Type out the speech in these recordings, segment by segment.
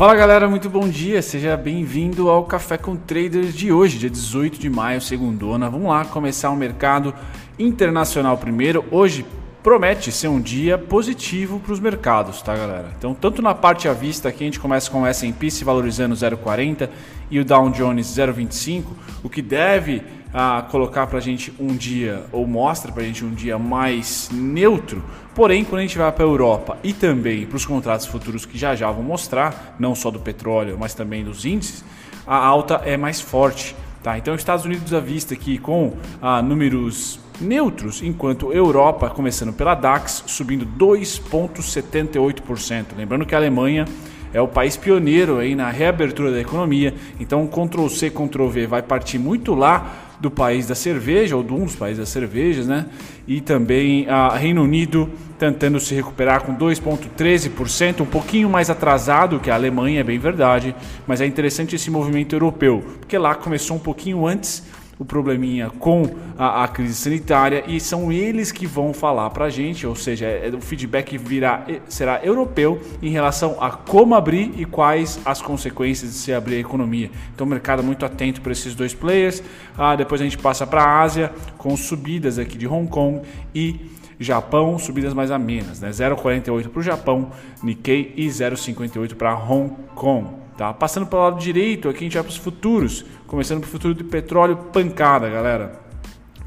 Fala galera, muito bom dia, seja bem-vindo ao Café com Traders de hoje, dia 18 de maio, segundona. Vamos lá começar o mercado internacional primeiro. Hoje promete ser um dia positivo para os mercados, tá galera? Então, tanto na parte à vista aqui a gente começa com o S&P se valorizando 0,40 e o Dow Jones 0,25, o que deve ah, colocar para a gente um dia, ou mostra para a gente um dia mais neutro. Porém, quando a gente vai para a Europa e também para os contratos futuros que já já vou mostrar, não só do petróleo, mas também dos índices, a alta é mais forte. Tá? Então, Estados Unidos à vista aqui com ah, números neutros, enquanto Europa, começando pela DAX, subindo 2,78%. Lembrando que a Alemanha é o país pioneiro aí na reabertura da economia, então Ctrl C, Ctrl V vai partir muito lá do país da cerveja, ou de um dos países das cervejas, né? E também a Reino Unido tentando se recuperar com 2,13%, um pouquinho mais atrasado que a Alemanha, é bem verdade, mas é interessante esse movimento europeu, porque lá começou um pouquinho antes o probleminha com a, a, crise sanitária e são eles que vão falar para a gente, ou seja, é, o feedback virá, será europeu em relação a como abrir e quais as consequências de se abrir a economia. Então, o mercado é muito atento para esses dois players. Ah, depois a gente passa para a Ásia com subidas aqui de Hong Kong e Japão, subidas mais amenas, né? 0,48 para o Japão, Nikkei e 0,58 para Hong Kong. Tá? Passando para o lado direito, aqui a gente vai para os futuros. Começando para o futuro do petróleo, pancada, galera.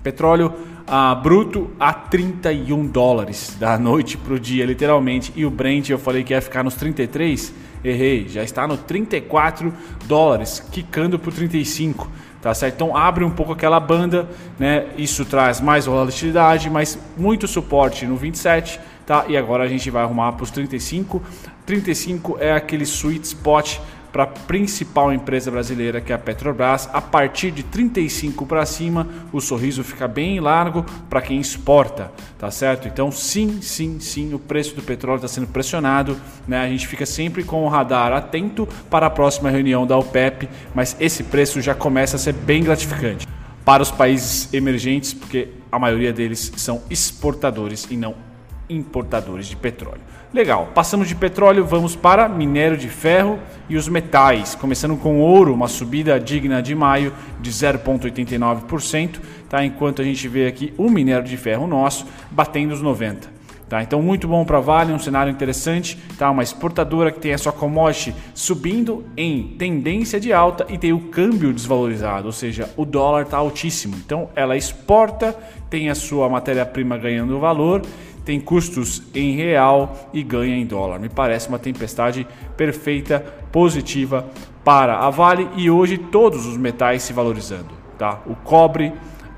Petróleo ah, bruto a 31 dólares da noite para o dia, literalmente. E o Brent, eu falei que ia ficar nos 33. Errei, já está no 34 dólares, quicando para o 35. Tá certo? Então abre um pouco aquela banda, né? Isso traz mais volatilidade, mas muito suporte no 27, tá? E agora a gente vai arrumar para os 35. 35 é aquele sweet spot para a principal empresa brasileira, que é a Petrobras. A partir de 35 para cima, o sorriso fica bem largo para quem exporta, tá certo? Então, sim, sim, sim, o preço do petróleo está sendo pressionado, né? A gente fica sempre com o radar atento para a próxima reunião da OPEP, mas esse preço já começa a ser bem gratificante para os países emergentes, porque a maioria deles são exportadores e não importadores de petróleo. Legal, passamos de petróleo, vamos para minério de ferro e os metais, começando com ouro, uma subida digna de maio de 0,89%, tá? enquanto a gente vê aqui o minério de ferro nosso batendo os 90. Tá? Então, muito bom para Vale, um cenário interessante. Tá? Uma exportadora que tem a sua commodity subindo em tendência de alta e tem o câmbio desvalorizado, ou seja, o dólar está altíssimo. Então, ela exporta, tem a sua matéria-prima ganhando valor tem custos em real e ganha em dólar. Me parece uma tempestade perfeita, positiva para a Vale e hoje todos os metais se valorizando, tá? O cobre,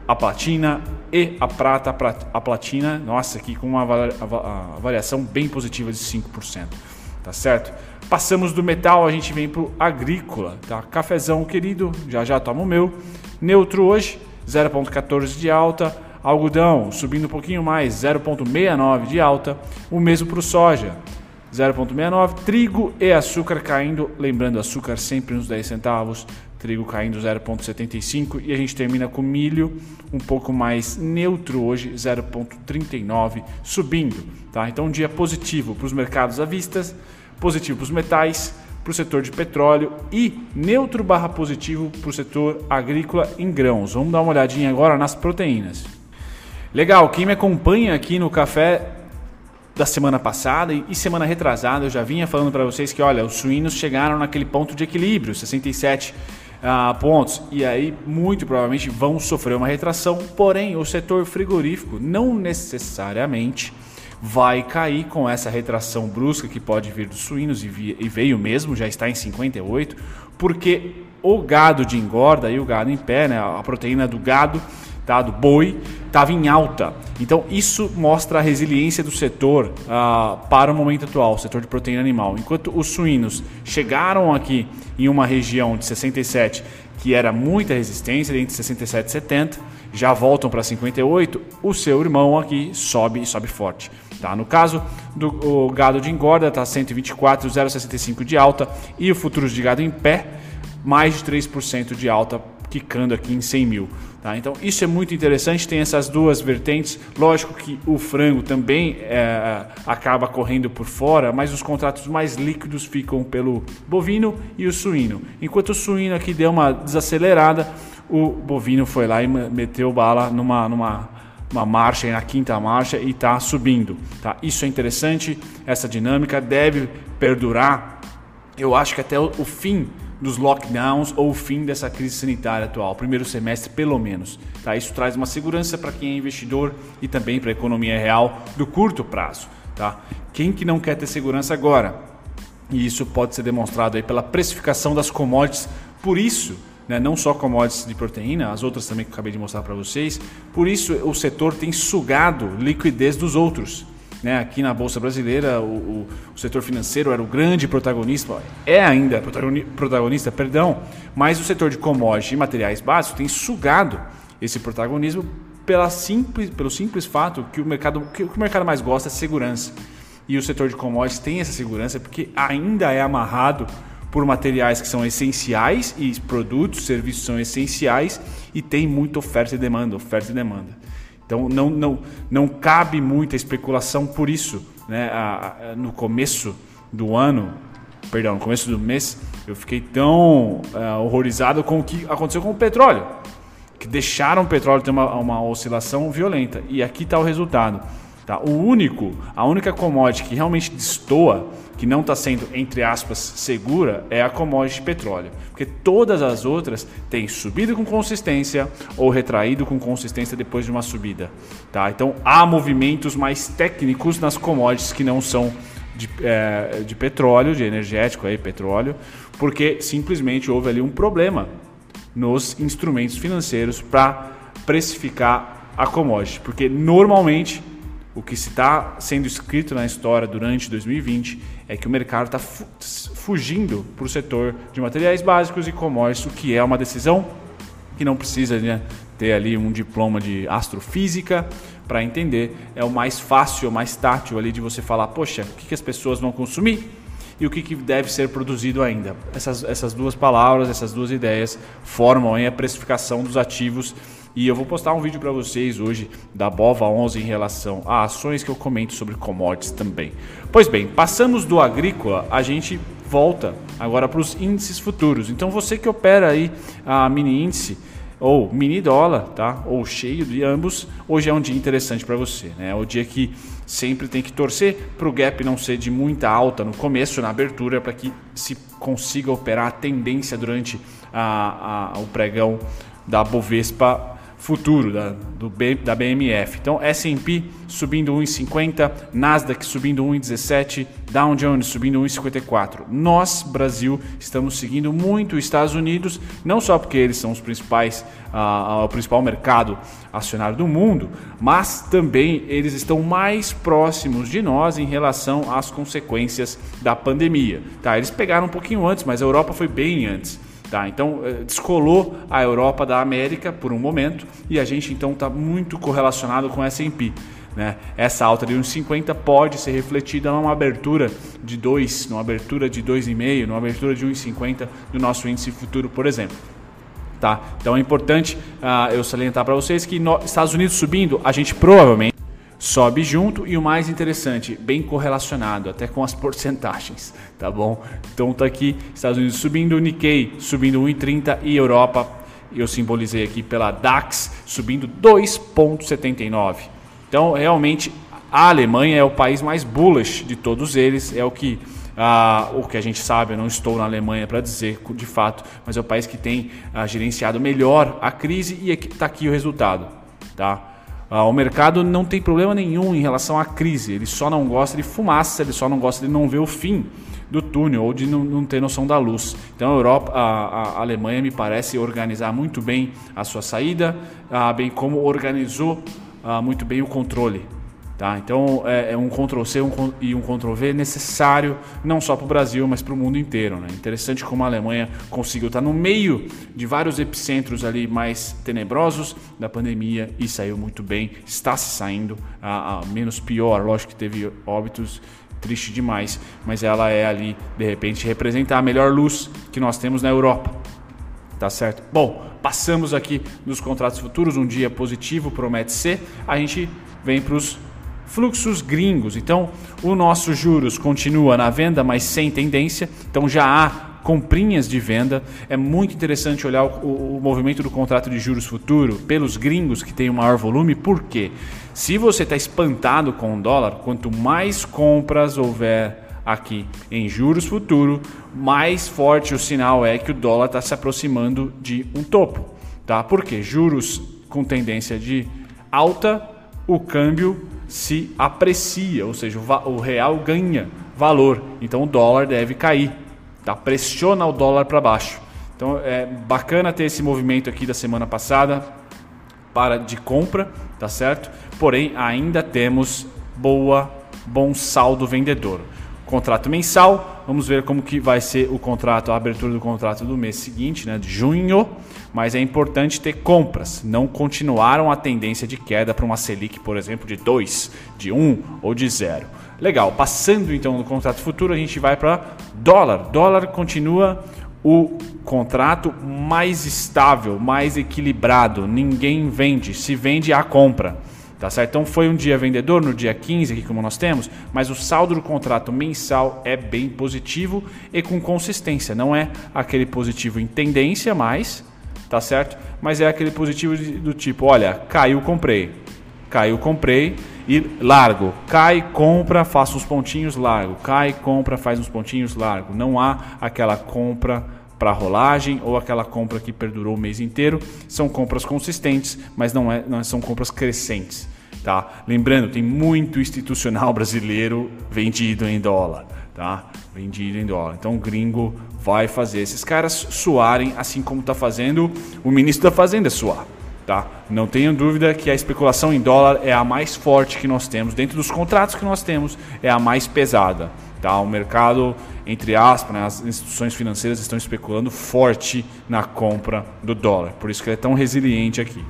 a platina e a prata, a platina, nossa, aqui com uma variação bem positiva de 5%, tá certo? Passamos do metal, a gente vem para o agrícola, tá? Cafezão querido, já já tomo o meu. Neutro hoje, 0,14 de alta. Algodão subindo um pouquinho mais, 0,69 de alta. O mesmo para o soja, 0,69. Trigo e açúcar caindo, lembrando, açúcar sempre uns 10 centavos. Trigo caindo 0,75 e a gente termina com milho um pouco mais neutro hoje, 0,39 subindo. Tá? Então um dia positivo para os mercados à vista, positivo para os metais, para o setor de petróleo e neutro barra positivo para o setor agrícola em grãos. Vamos dar uma olhadinha agora nas proteínas. Legal, quem me acompanha aqui no café da semana passada e semana retrasada, eu já vinha falando para vocês que, olha, os suínos chegaram naquele ponto de equilíbrio, 67 uh, pontos, e aí muito provavelmente vão sofrer uma retração, porém o setor frigorífico não necessariamente vai cair com essa retração brusca que pode vir dos suínos e, veio mesmo, já está em 58, porque o gado de engorda e o gado em pé, né, a proteína do gado tá, do boi estava em alta. Então isso mostra a resiliência do setor uh, para o momento atual, o setor de proteína animal. Enquanto os suínos chegaram aqui em uma região de 67 que era muita resistência, entre 67 e 70, já voltam para 58, o seu irmão aqui sobe e sobe forte. Tá? No caso do gado de engorda, está 124,065 de alta e o futuros de gado em pé mais de 3% de alta quicando aqui em 100 mil. Tá? Então isso é muito interessante, tem essas duas vertentes. Lógico que o frango também é, acaba correndo por fora, mas os contratos mais líquidos ficam pelo bovino e o suíno. Enquanto o suíno aqui deu uma desacelerada, o bovino foi lá e meteu bala numa, numa uma marcha, na quinta marcha e está subindo. Tá? Isso é interessante, essa dinâmica deve perdurar, eu acho que até o fim dos lockdowns ou o fim dessa crise sanitária atual, primeiro semestre pelo menos. Tá? Isso traz uma segurança para quem é investidor e também para a economia real do curto prazo. Tá? Quem que não quer ter segurança agora? E isso pode ser demonstrado aí pela precificação das commodities. Por isso, né, não só commodities de proteína, as outras também que eu acabei de mostrar para vocês, por isso o setor tem sugado liquidez dos outros. Né? Aqui na Bolsa Brasileira, o, o, setor financeiro era o grande protagonista, é ainda protagonista, perdão, mas o setor de commodities e materiais básicos tem sugado esse protagonismo pela simples, pelo simples fato que o mercado que o mercado mais gosta é segurança. E o setor de commodities tem essa segurança porque ainda é amarrado por materiais que são essenciais e produtos, serviços são essenciais e tem muita oferta e demanda, oferta e demanda. Então não, não, não cabe muita especulação por isso. Né? no começo do ano, perdão, no começo do mês, eu fiquei tão uh, horrorizado com o que aconteceu com o petróleo. Que deixaram o petróleo ter uma, uma oscilação violenta. E aqui está o resultado. Tá? O único, a única commodity que realmente destoa, que não está sendo, entre aspas, segura, é a commodity petróleo. Porque todas as outras têm subido com consistência ou retraído com consistência depois de uma subida. Tá? Então há movimentos mais técnicos nas commodities que não são de, é, de petróleo, de energético, aí, petróleo, porque simplesmente houve ali um problema nos instrumentos financeiros para precificar a commodity. Porque normalmente o que está sendo escrito na história durante 2020 é que o mercado está fugindo para o setor de materiais básicos e comércio, que é uma decisão que não precisa né, ter ali um diploma de astrofísica para entender. É o mais fácil, o mais tátil ali de você falar, poxa, o que, que as pessoas vão consumir e o que, que deve ser produzido ainda. Essas, essas duas palavras, essas duas ideias formam a precificação dos ativos e eu vou postar um vídeo para vocês hoje da Bova 11 em relação a ações que eu comento sobre commodities também. Pois bem, passamos do agrícola, a gente volta agora para os índices futuros. Então você que opera aí a mini índice ou mini dólar, tá? Ou cheio de ambos, hoje é um dia interessante para você, né? É o dia que sempre tem que torcer para o gap não ser de muita alta no começo, na abertura, para que se consiga operar a tendência durante a, a, o pregão da Bovespa futuro da, do da BMF. Então, S&P subindo 1,50, Nasdaq subindo 1,17, Dow Jones subindo 1,54. Nós, Brasil, estamos seguindo muito os Estados Unidos, não só porque eles são os principais, uh, o principal mercado acionário do mundo, mas também eles estão mais próximos de nós em relação às consequências da pandemia. Tá, eles pegaram um pouquinho antes, mas a Europa foi bem antes. Tá? Então eh, descolou a Europa da América por um momento e a gente então está muito correlacionado com S&P. Né? Essa alta de 1,50 pode ser refletida numa abertura de 2, numa abertura de 2,5, numa abertura de 1,50 do nosso índice futuro, por exemplo. Tá? Então é importante uh, eu salientar para vocês que no Estados Unidos subindo, a gente provavelmente sobe junto e o mais interessante, bem correlacionado até com as porcentagens, tá bom? Então tá aqui Estados Unidos subindo, Nikkei subindo 1,30 e Europa, eu simbolizei aqui pela DAX subindo 2,79. Então realmente a Alemanha é o país mais bullish de todos eles, é o que ah, o que a gente sabe, eu não estou na Alemanha para dizer de fato, mas é o país que tem ah, gerenciado melhor a crise e está aqui o resultado, tá? Ah, o mercado não tem problema nenhum em relação à crise, ele só não gosta de fumaça, ele só não gosta de não ver o fim do túnel ou de não, não ter noção da luz. Então a Europa, a, a, Alemanha me parece organizar muito bem a sua saída, ah, bem como organizou ah, muito bem o controle. Tá? Então é, é um Ctrl-C um, e um Ctrl-V necessário não só para o Brasil, mas para o mundo inteiro. Né? Interessante como a Alemanha conseguiu estar tá no meio de vários epicentros ali mais tenebrosos da pandemia e saiu muito bem, está se saindo, a, a menos pior, lógico que teve óbitos triste demais, mas ela é ali, de repente, representar a melhor luz que nós temos na Europa. Tá certo? Bom, passamos aqui nos contratos futuros, um dia positivo promete ser. A gente vem para os fluxos gringos. Então, o nosso juros continua na venda, mas sem tendência. Então, já há comprinhas de venda. É muito interessante olhar o, o, movimento do contrato de juros futuro pelos gringos que tem o maior volume. Por quê? Se você está espantado com o dólar, quanto mais compras houver aqui em juros futuro, mais forte o sinal é que o dólar está se aproximando de um topo. Tá? Porque juros com tendência de alta, o câmbio se aprecia, ou seja, o real ganha valor. Então o dólar deve cair. Tá? Pressiona o dólar para baixo. Então é bacana ter esse movimento aqui da semana passada para de compra, tá certo? Porém, ainda temos boa bom saldo vendedor contrato mensal. Vamos ver como que vai ser o contrato, a abertura do contrato do mês seguinte, né, de junho. Mas é importante ter compras. Não continuaram a tendência de queda para uma Selic, por exemplo, de 2, de 1 um, ou de 0. Legal. Passando então no contrato futuro, a gente vai para dólar. Dólar continua o contrato mais estável, mais equilibrado. Ninguém vende, se vende a compra. Tá certo? Então foi um dia vendedor no dia 15 aqui como nós temos, mas o saldo do contrato mensal é bem positivo e com consistência, não é aquele positivo em tendência mais, tá certo? Mas é aquele positivo do tipo, olha, caiu, comprei. Caiu, comprei e largo. Cai, compra, faça uns pontinhos, largo. Cai, compra, faz uns pontinhos, largo. Não há aquela compra para rolagem ou aquela compra que perdurou o mês inteiro. São compras consistentes, mas não, é, não são compras crescentes. Tá? Lembrando, tem muito institucional brasileiro vendido em dólar. Tá? Vendido em dólar. Então o gringo vai fazer esses caras suarem, assim como está fazendo o ministro da Fazenda suar. Tá? Não tenho dúvida que a especulação em dólar é a mais forte que nós temos. Dentro dos contratos que nós temos, é a mais pesada. Tá? O mercado, entre aspas, né, as instituições financeiras estão especulando forte na compra do dólar. Por isso que ele é tão resiliente aqui.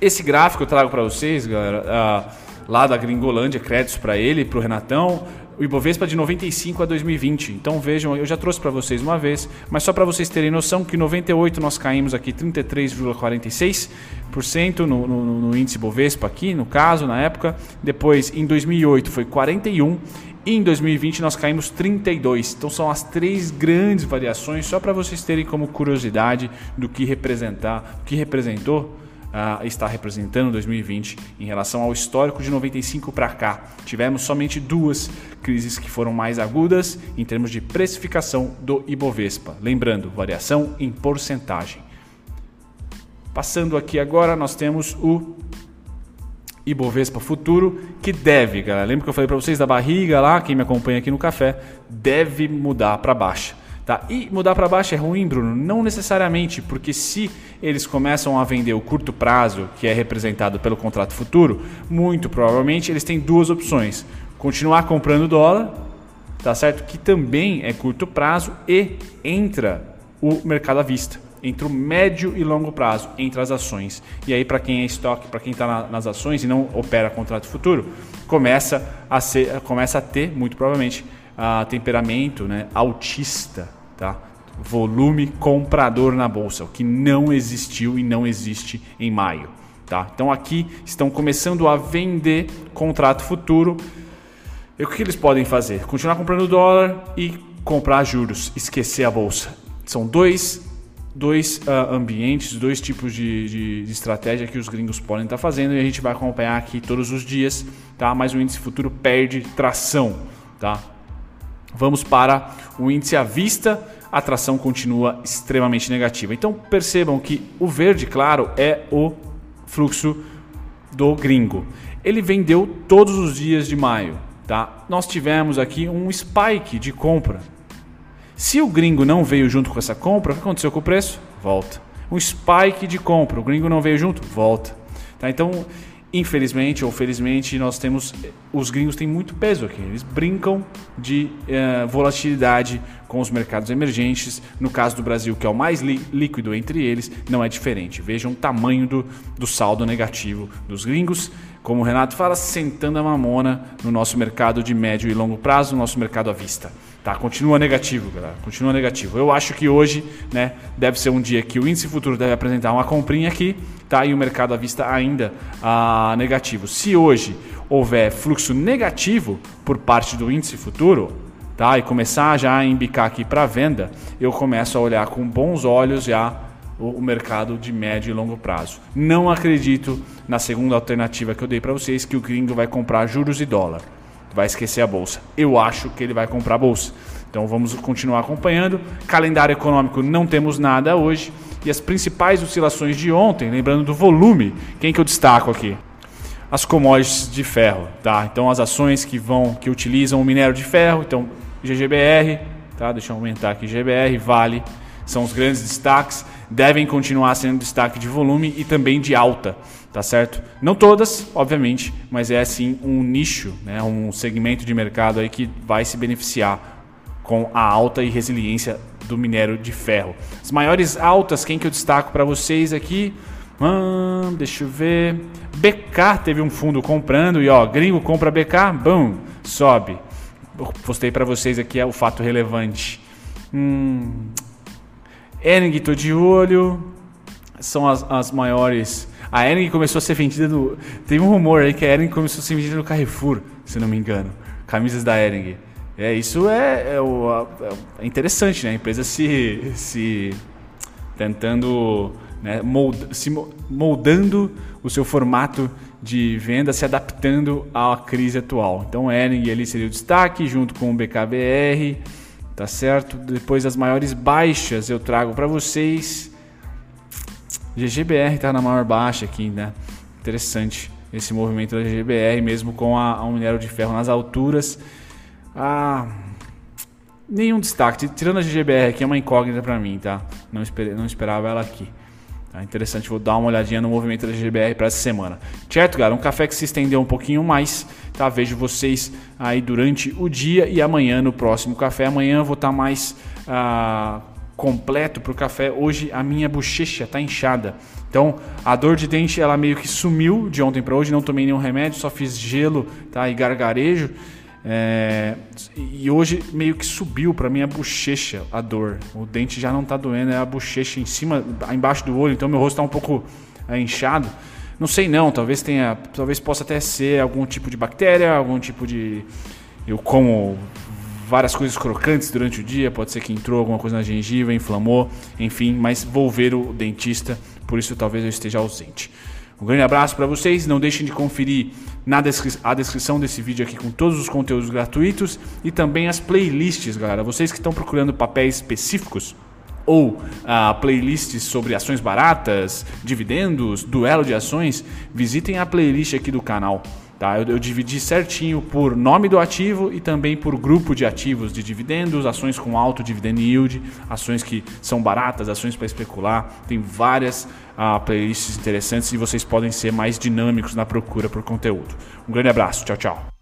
Esse gráfico eu trago para vocês, galera, uh, lá da Gringolândia, créditos para ele, para o Renatão, o Ibovespa de 95 a 2020. Então vejam, eu já trouxe para vocês uma vez, mas só para vocês terem noção que em 98 nós caímos aqui 33,46% no, no, no índice Ibovespa aqui, no caso, na época. Depois, em 2008 foi 41 e em 2020 nós caímos 32. Então são as três grandes variações, só para vocês terem como curiosidade do que representar, o que representou uh, está representando 2020 em relação ao histórico de 95 para cá. Tivemos somente duas crises que foram mais agudas em termos de precificação do Ibovespa. Lembrando, variação em porcentagem. Passando aqui agora, nós temos o Ibovespa Futuro, que deve, galera, lembra que eu falei para vocês da barriga lá, quem me acompanha aqui no café, deve mudar para baixa. Tá? E mudar para baixo é ruim, Bruno? Não necessariamente, porque se eles começam a vender o curto prazo, que é representado pelo contrato futuro, muito provavelmente eles têm duas opções: continuar comprando dólar, tá certo? Que também é curto prazo e entra o mercado à vista entre o médio e longo prazo entre as ações. E aí, para quem é estoque, para quem está na, nas ações e não opera contrato futuro, começa a, ser, começa a ter, muito provavelmente, a temperamento né, autista, tá? volume comprador na bolsa, o que não existiu e não existe em maio. Tá? Então aqui estão começando a vender contrato futuro. E o que eles podem fazer? Continuar comprando dólar e comprar juros, esquecer a bolsa. São dois dois uh, ambientes, dois tipos de, de, de, estratégia que os gringos podem estar tá fazendo e a gente vai acompanhar aqui todos os dias, tá? Mas o índice futuro perde tração, tá? Vamos para o índice à vista, a tração continua extremamente negativa. Então percebam que o verde claro é o fluxo do gringo. Ele vendeu todos os dias de maio, tá? Nós tivemos aqui um spike de compra se o gringo não veio junto com essa compra, o que aconteceu com o preço? Volta. Um spike de compra, o gringo não veio junto? Volta. Tá? Então, infelizmente ou felizmente, nós temos. Os gringos têm muito peso aqui. Eles brincam de uh, volatilidade com os mercados emergentes. No caso do Brasil, que é o mais líquido entre eles, não é diferente. Vejam o tamanho do, do saldo negativo dos gringos. Como o Renato fala, sentando a mamona no nosso mercado de médio e longo prazo, no nosso mercado à vista. Tá, continua negativo, galera. Continua negativo. Eu acho que hoje, né, deve ser um dia que o índice futuro deve apresentar uma comprinha aqui, tá? E o mercado à vista ainda ah, negativo. Se hoje houver fluxo negativo por parte do índice futuro, tá? E começar já a embicar aqui para venda, eu começo a olhar com bons olhos já o mercado de médio e longo prazo. Não acredito na segunda alternativa que eu dei para vocês que o gringo vai comprar juros e dólar vai esquecer a bolsa. Eu acho que ele vai comprar a bolsa. Então vamos continuar acompanhando. Calendário econômico não temos nada hoje. E as principais oscilações de ontem, lembrando do volume, quem que eu destaco aqui? As commodities de ferro, tá? Então as ações que vão, que utilizam o minério de ferro, então GGBR, tá? Deixa eu aumentar aqui, GBR, Vale, são os grandes destaques, devem continuar sendo destaque de volume e também de alta tá certo? Não todas, obviamente, mas é assim um nicho, né, um segmento de mercado aí que vai se beneficiar com a alta e resiliência do minério de ferro. As maiores altas, quem que eu destaco para vocês aqui? Hum, deixa eu ver. BK teve um fundo comprando e ó, gringo compra BK, bum, sobe. Eu postei para vocês aqui é o fato relevante. Hum, Ering, tô de olho. São as, as maiores a Ering começou a ser vendida no. Tem um rumor aí que a Ering começou a ser vendida no Carrefour, se não me engano. Camisas da Ering. É, isso é, é, o, é interessante, né? A empresa se, se tentando, né, mold, se moldando o seu formato de venda, se adaptando à crise atual. Então, Ering ali seria o destaque, junto com o BKBR, tá certo? Depois, as maiores baixas eu trago para vocês. GGBR está na maior baixa aqui, né? Interessante esse movimento da GGBR, mesmo com a, a minério de ferro nas alturas. Ah, nenhum destaque. Tirando a GGBR aqui é uma incógnita para mim, tá? Não, esper, não esperava ela aqui. Tá interessante, vou dar uma olhadinha no movimento da GBR para essa semana. Certo, galera? Um café que se estendeu um pouquinho mais, tá? Vejo vocês aí durante o dia e amanhã no próximo café. Amanhã eu vou estar tá mais ah, completo para o café. Hoje a minha bochecha está inchada. Então a dor de dente ela meio que sumiu de ontem para hoje. Não tomei nenhum remédio, só fiz gelo tá? e gargarejo. É... e hoje meio que subiu para minha bochecha a dor. O dente já não está doendo, é a bochecha em cima, embaixo do olho. Então meu rosto está um pouco é, inchado. Não sei não, talvez tenha, talvez possa até ser algum tipo de bactéria, algum tipo de eu como várias coisas crocantes durante o dia, pode ser que entrou alguma coisa na gengiva, inflamou, enfim, mas vou ver o dentista, por isso talvez eu esteja ausente. Um grande abraço para vocês, não deixem de conferir na descri a descrição desse vídeo aqui com todos os conteúdos gratuitos e também as playlists, galera. Vocês que estão procurando papéis específicos, ou ah, playlists sobre ações baratas, dividendos, duelo de ações, visitem a playlist aqui do canal. Tá? Eu, eu, dividi certinho por nome do ativo e também por grupo de ativos de dividendos, ações com alto dividend yield, ações que são baratas, ações para especular. Tem várias uh, playlists interessantes e vocês podem ser mais dinâmicos na procura por conteúdo. Um grande abraço, tchau, tchau.